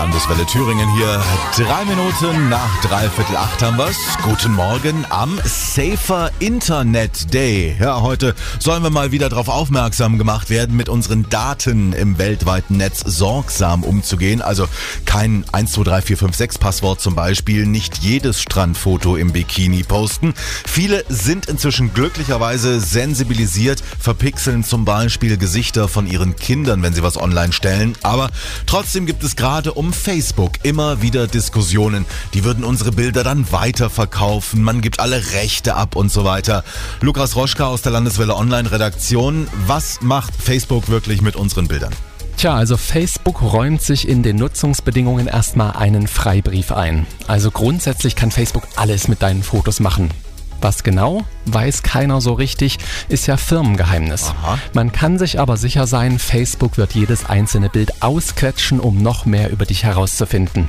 Landeswelle Thüringen hier. Drei Minuten nach dreiviertel acht haben wir's. Guten Morgen am Safer Internet Day. Ja, heute sollen wir mal wieder darauf aufmerksam gemacht werden, mit unseren Daten im weltweiten Netz sorgsam umzugehen. Also kein 1, 2, 3, 4, 5, 6 Passwort zum Beispiel, nicht jedes Strandfoto im Bikini posten. Viele sind inzwischen glücklicherweise sensibilisiert, verpixeln zum Beispiel Gesichter von ihren Kindern, wenn sie was online stellen. Aber trotzdem gibt es gerade um Facebook immer wieder Diskussionen. Die würden unsere Bilder dann weiterverkaufen, man gibt alle Rechte ab und so weiter. Lukas Roschka aus der Landeswelle Online Redaktion, was macht Facebook wirklich mit unseren Bildern? Tja, also Facebook räumt sich in den Nutzungsbedingungen erstmal einen Freibrief ein. Also grundsätzlich kann Facebook alles mit deinen Fotos machen. Was genau, weiß keiner so richtig, ist ja Firmengeheimnis. Aha. Man kann sich aber sicher sein, Facebook wird jedes einzelne Bild ausquetschen, um noch mehr über dich herauszufinden.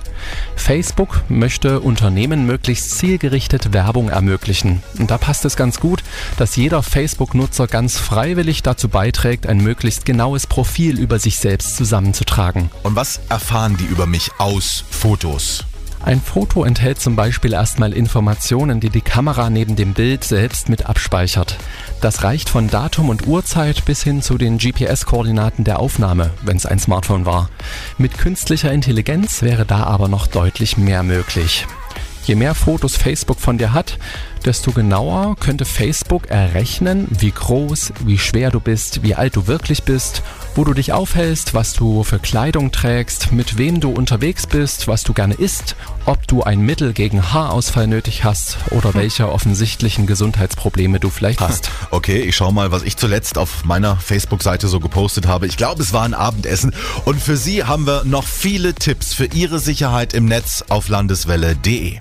Facebook möchte Unternehmen möglichst zielgerichtet Werbung ermöglichen. Und da passt es ganz gut, dass jeder Facebook-Nutzer ganz freiwillig dazu beiträgt, ein möglichst genaues Profil über sich selbst zusammenzutragen. Und was erfahren die über mich aus Fotos? Ein Foto enthält zum Beispiel erstmal Informationen, die die Kamera neben dem Bild selbst mit abspeichert. Das reicht von Datum und Uhrzeit bis hin zu den GPS-Koordinaten der Aufnahme, wenn es ein Smartphone war. Mit künstlicher Intelligenz wäre da aber noch deutlich mehr möglich. Je mehr Fotos Facebook von dir hat, desto genauer könnte Facebook errechnen, wie groß, wie schwer du bist, wie alt du wirklich bist, wo du dich aufhältst, was du für Kleidung trägst, mit wem du unterwegs bist, was du gerne isst, ob du ein Mittel gegen Haarausfall nötig hast oder welche offensichtlichen Gesundheitsprobleme du vielleicht hast. Okay, ich schau mal, was ich zuletzt auf meiner Facebook-Seite so gepostet habe. Ich glaube, es war ein Abendessen. Und für Sie haben wir noch viele Tipps für Ihre Sicherheit im Netz auf landeswelle.de.